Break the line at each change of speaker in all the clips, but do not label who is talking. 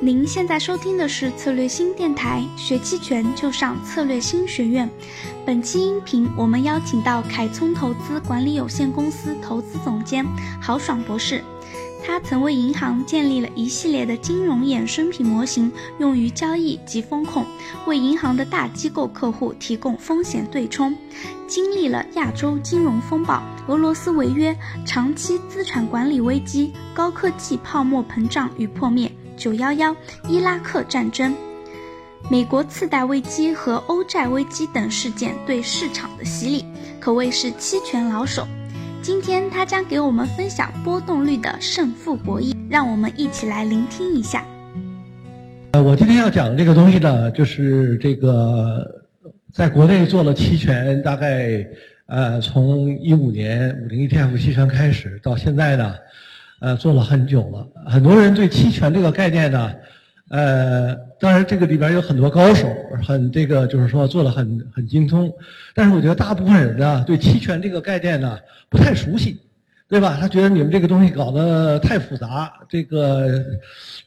您现在收听的是策略新电台，学期权就上策略新学院。本期音频我们邀请到凯聪投资管理有限公司投资总监郝爽博士，他曾为银行建立了一系列的金融衍生品模型，用于交易及风控，为银行的大机构客户提供风险对冲。经历了亚洲金融风暴、俄罗斯违约、长期资产管理危机、高科技泡沫膨胀与破灭。九幺幺、伊拉克战争、美国次贷危机和欧债危机等事件对市场的洗礼，可谓是期权老手。今天他将给我们分享波动率的胜负博弈，让我们一起来聆听一下。
呃，我今天要讲的这个东西呢，就是这个在国内做了期权，大概呃从一五年五零 ETF 期权开始到现在呢。呃，做了很久了，很多人对期权这个概念呢，呃，当然这个里边有很多高手，很这个就是说做的很很精通，但是我觉得大部分人呢对期权这个概念呢不太熟悉，对吧？他觉得你们这个东西搞得太复杂，这个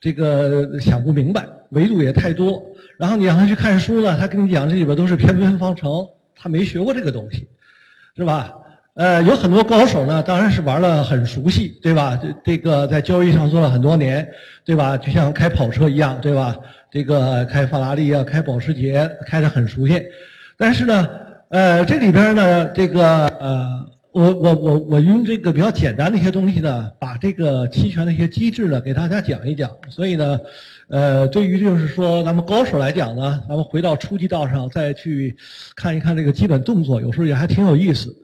这个想不明白，维度也太多，然后你让他去看书呢，他跟你讲这里边都是偏微分方程，他没学过这个东西，是吧？呃，有很多高手呢，当然是玩的很熟悉，对吧？这这个在交易上做了很多年，对吧？就像开跑车一样，对吧？这个开法拉利啊，开保时捷，开的很熟悉。但是呢，呃，这里边呢，这个呃，我我我我用这个比较简单的一些东西呢，把这个期权的一些机制呢，给大家讲一讲。所以呢，呃，对于就是说咱们高手来讲呢，咱们回到初级道上再去看一看这个基本动作，有时候也还挺有意思。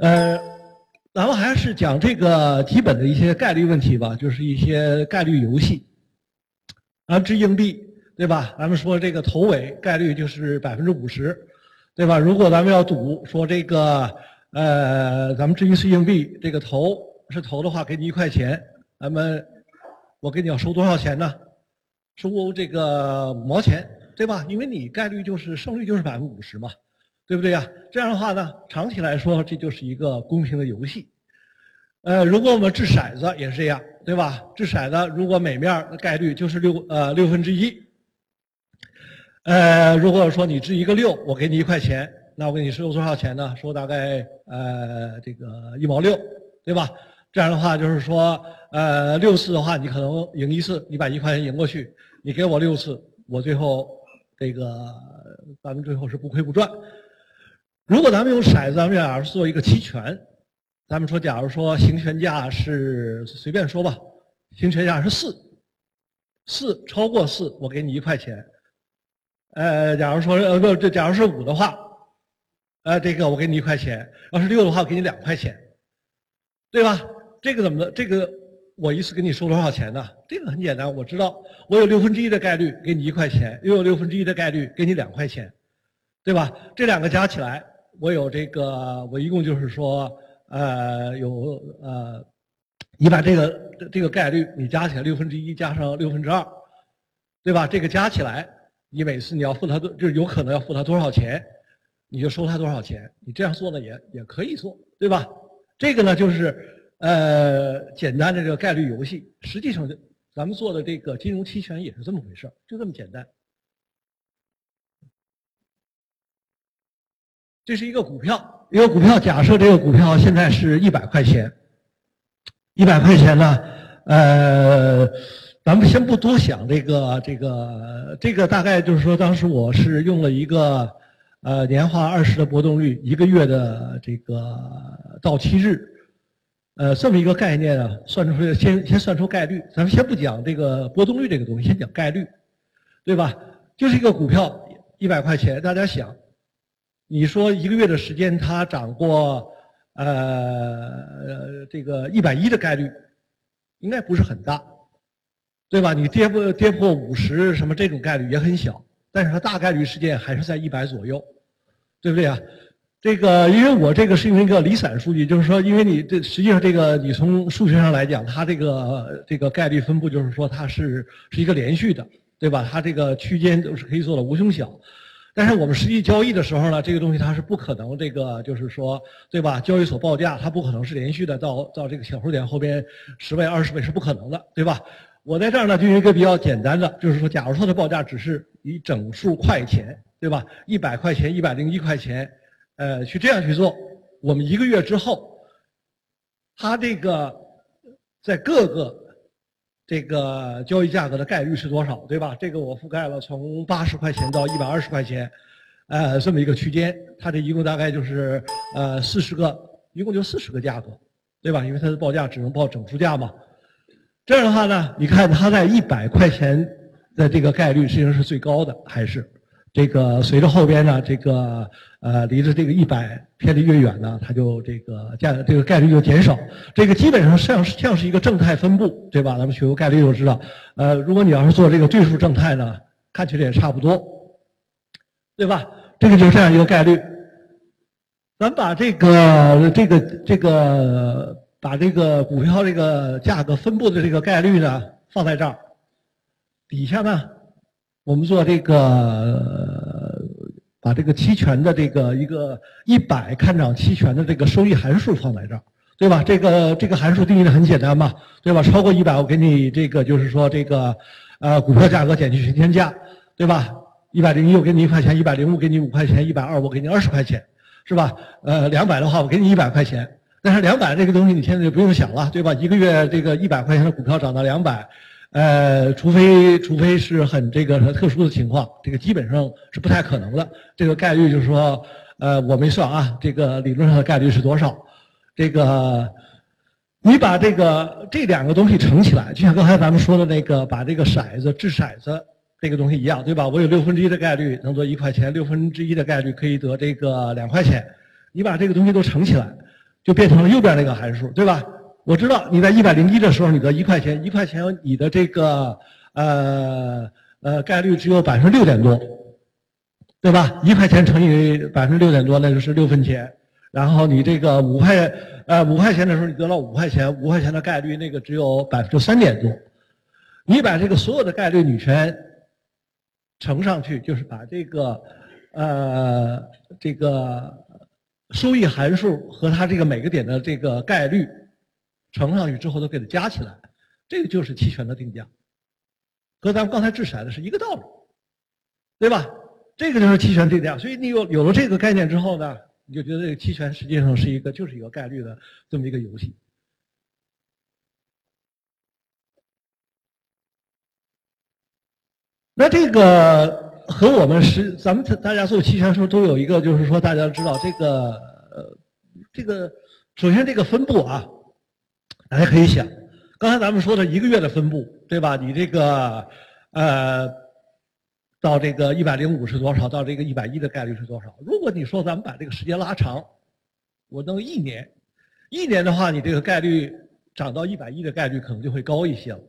呃，咱们还是讲这个基本的一些概率问题吧，就是一些概率游戏。啊，掷硬币，对吧？咱们说这个头尾概率就是百分之五十，对吧？如果咱们要赌说这个，呃，咱们掷一次硬币，这个头是头的话，给你一块钱，咱们我给你要收多少钱呢？收这个五毛钱，对吧？因为你概率就是胜率就是百分之五十嘛。对不对呀？这样的话呢，长期来说，这就是一个公平的游戏。呃，如果我们掷骰子也是这样，对吧？掷骰子，如果每面的概率就是六呃六分之一。呃，如果说你掷一个六，我给你一块钱，那我给你收多少钱呢？收大概呃这个一毛六，对吧？这样的话就是说，呃六次的话，你可能赢一次，你把一块钱赢过去，你给我六次，我最后这个咱们最后是不亏不赚。如果咱们用骰子，咱们假如做一个期权，咱们说，假如说行权价是随便说吧，行权价是四，四超过四，我给你一块钱。呃，假如说呃不，这假如是五的话，呃，这个我给你一块钱；要是六的话，我给你两块钱，对吧？这个怎么的？这个我一次给你收多少钱呢？这个很简单，我知道我有六分之一的概率给你一块钱，又有六分之一的概率给你两块钱，对吧？这两个加起来。我有这个，我一共就是说，呃，有呃，你把这个这个概率你加起来六分之一加上六分之二，对吧？这个加起来，你每次你要付他多，就是有可能要付他多少钱，你就收他多少钱。你这样做呢也也可以做，对吧？这个呢就是呃简单的这个概率游戏，实际上咱们做的这个金融期权也是这么回事就这么简单。这是一个股票，一个股票。假设这个股票现在是一百块钱，一百块钱呢，呃，咱们先不多想这个，这个，这个大概就是说，当时我是用了一个，呃，年化二十的波动率，一个月的这个到期日，呃，这么一个概念啊，算出来，先先算出概率。咱们先不讲这个波动率这个东西，先讲概率，对吧？就是一个股票一百块钱，大家想。你说一个月的时间，它涨过，呃，这个一百一的概率，应该不是很大，对吧？你跌破跌破五十，什么这种概率也很小，但是它大概率事件还是在一百左右，对不对啊？这个，因为我这个是用一个离散数据，就是说，因为你这实际上这个你从数学上来讲，它这个这个概率分布就是说它是是一个连续的，对吧？它这个区间都是可以做的无穷小。但是我们实际交易的时候呢，这个东西它是不可能，这个就是说，对吧？交易所报价它不可能是连续的，到到这个小数点后边十倍、二十倍是不可能的，对吧？我在这儿呢就一个比较简单的，就是说，假如说的报价只是以整数块钱，对吧？一百块钱、一百零一块钱，呃，去这样去做，我们一个月之后，它这个在各个这个交易价格的概率是多少，对吧？这个我覆盖了从八十块钱到一百二十块钱，呃，这么一个区间，它这一共大概就是呃四十个，一共就四十个价格，对吧？因为它的报价只能报整数价嘛。这样的话呢，你看它在一百块钱的这个概率实际上是最高的，还是这个随着后边呢这个呃离着这个一百偏离越远呢，它就这个价这个概率就减少。这个基本上像像是一个正态分布，对吧？咱们学过概率就知道。呃，如果你要是做这个对数正态呢，看起来也差不多，对吧？这个就是这样一个概率。咱把这个这个这个。把这个股票这个价格分布的这个概率呢放在这儿，底下呢，我们做这个把这个期权的这个一个一百看涨期权的这个收益函数放在这儿，对吧？这个这个函数定义的很简单嘛，对吧？超过一百，我给你这个就是说这个呃股票价格减去全天价，对吧？一百零一我给你一块钱，一百零五给你五块钱，一百二我给你二十块钱，是吧？呃，两百的话我给你一百块钱。但是两百这个东西你现在就不用想了，对吧？一个月这个一百块钱的股票涨到两百，呃，除非除非是很这个特殊的情况，这个基本上是不太可能的。这个概率就是说，呃，我没算啊，这个理论上的概率是多少？这个你把这个这两个东西乘起来，就像刚才咱们说的那个把这个骰子掷骰子这个东西一样，对吧？我有六分之一的概率能得一块钱，六分之一的概率可以得这个两块钱，你把这个东西都乘起来。就变成了右边那个函数，对吧？我知道你在一百零一的时候，你得一块钱，一块钱你的这个呃呃概率只有百分之六点多，对吧？一块钱乘以百分之六点多，那就是六分钱。然后你这个五块呃五块钱的时候，你得到五块钱，五块钱的概率那个只有百分之三点多。你把这个所有的概率女权乘上去，就是把这个呃这个。收益函数和它这个每个点的这个概率乘上去之后，都给它加起来，这个就是期权的定价，和咱们刚才掷骰子是一个道理，对吧？这个就是期权定价。所以你有有了这个概念之后呢，你就觉得这个期权实际上是一个就是一个概率的这么一个游戏。那这个。和我们是咱们大家做期权时候都有一个，就是说大家知道这个呃这个首先这个分布啊，大家可以想，刚才咱们说的一个月的分布，对吧？你这个呃到这个一百零五是多少？到这个一百一的概率是多少？如果你说咱们把这个时间拉长，我弄一年，一年的话，你这个概率涨到一百一的概率可能就会高一些了。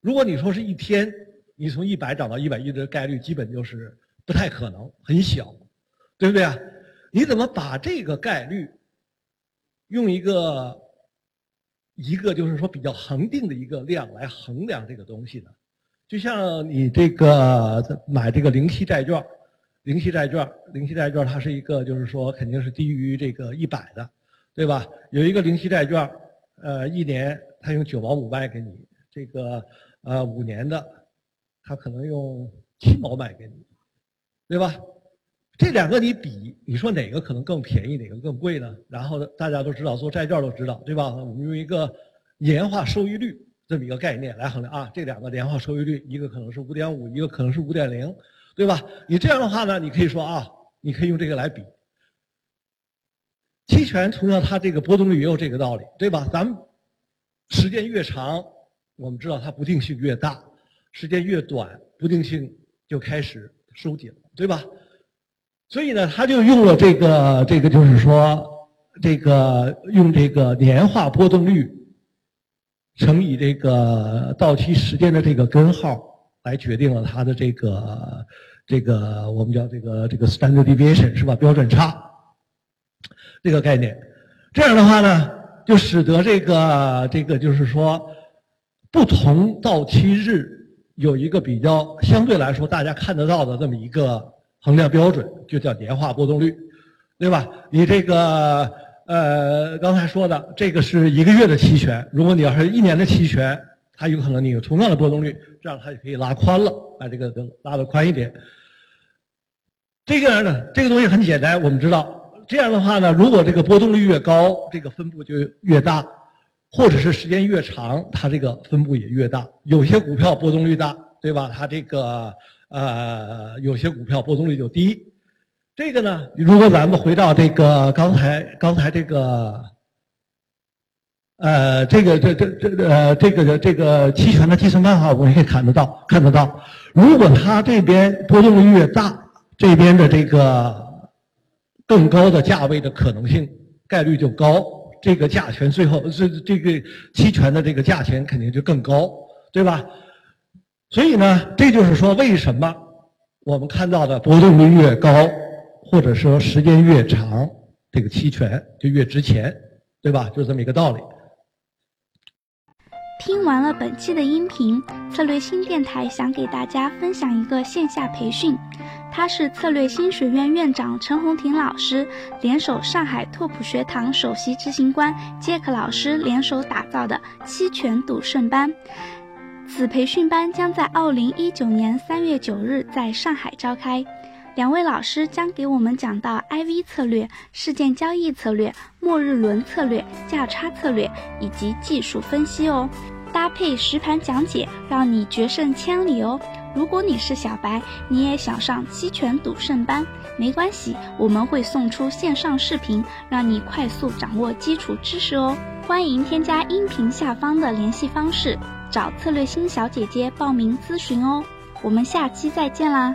如果你说是一天。你从一百涨到一百一的概率基本就是不太可能，很小，对不对啊？你怎么把这个概率用一个一个就是说比较恒定的一个量来衡量这个东西呢？就像你这个买这个零息债券，零息债券，零息债券它是一个就是说肯定是低于这个一百的，对吧？有一个零息债券，呃，一年它用九毛五卖给你，这个呃五年的。他可能用七毛卖给你，对吧？这两个你比，你说哪个可能更便宜，哪个更贵呢？然后大家都知道，做债券都知道，对吧？我们用一个年化收益率这么一个概念来衡量啊，这两个年化收益率，一个可能是五点五，一个可能是五点零，对吧？你这样的话呢，你可以说啊，你可以用这个来比。期权同样，它这个波动率也有这个道理，对吧？咱们时间越长，我们知道它不定性越大。时间越短，不定性就开始收紧，对吧？所以呢，他就用了这个这个，就是说，这个用这个年化波动率乘以这个到期时间的这个根号来决定了它的这个这个我们叫这个这个 standard deviation 是吧？标准差这个概念。这样的话呢，就使得这个这个就是说，不同到期日。有一个比较相对来说大家看得到的这么一个衡量标准，就叫年化波动率，对吧？你这个呃刚才说的这个是一个月的期权，如果你要是一年的期权，它有可能你有同样的波动率，这样它就可以拉宽了，把这个拉的宽一点。这个呢，这个东西很简单，我们知道，这样的话呢，如果这个波动率越高，这个分布就越大，或者是时间越长，它这个分布也越大。有些股票波动率大，对吧？它这个呃，有些股票波动率就低。这个呢，如果咱们回到这个刚才刚才这个，呃，这个这这这呃这个这个期权的计算办法，我们可以看得到看得到，如果它这边波动率越大，这边的这个更高的价位的可能性概率就高，这个价钱最后这这个期权的这个价钱肯定就更高，对吧？所以呢，这就是说为什么我们看到的波动率越高。或者说时间越长，这个期权就越值钱，对吧？就是这么一个道理。
听完了本期的音频，策略新电台想给大家分享一个线下培训，它是策略新学院院长陈红婷老师联手上海拓普学堂首席执行官杰克老师联手打造的期权赌圣班。此培训班将在二零一九年三月九日在上海召开。两位老师将给我们讲到 IV 策略、事件交易策略、末日轮策略、价差策略以及技术分析哦，搭配实盘讲解，让你决胜千里哦。如果你是小白，你也想上期权赌圣班，没关系，我们会送出线上视频，让你快速掌握基础知识哦。欢迎添加音频下方的联系方式，找策略新小姐姐报名咨询哦。我们下期再见啦！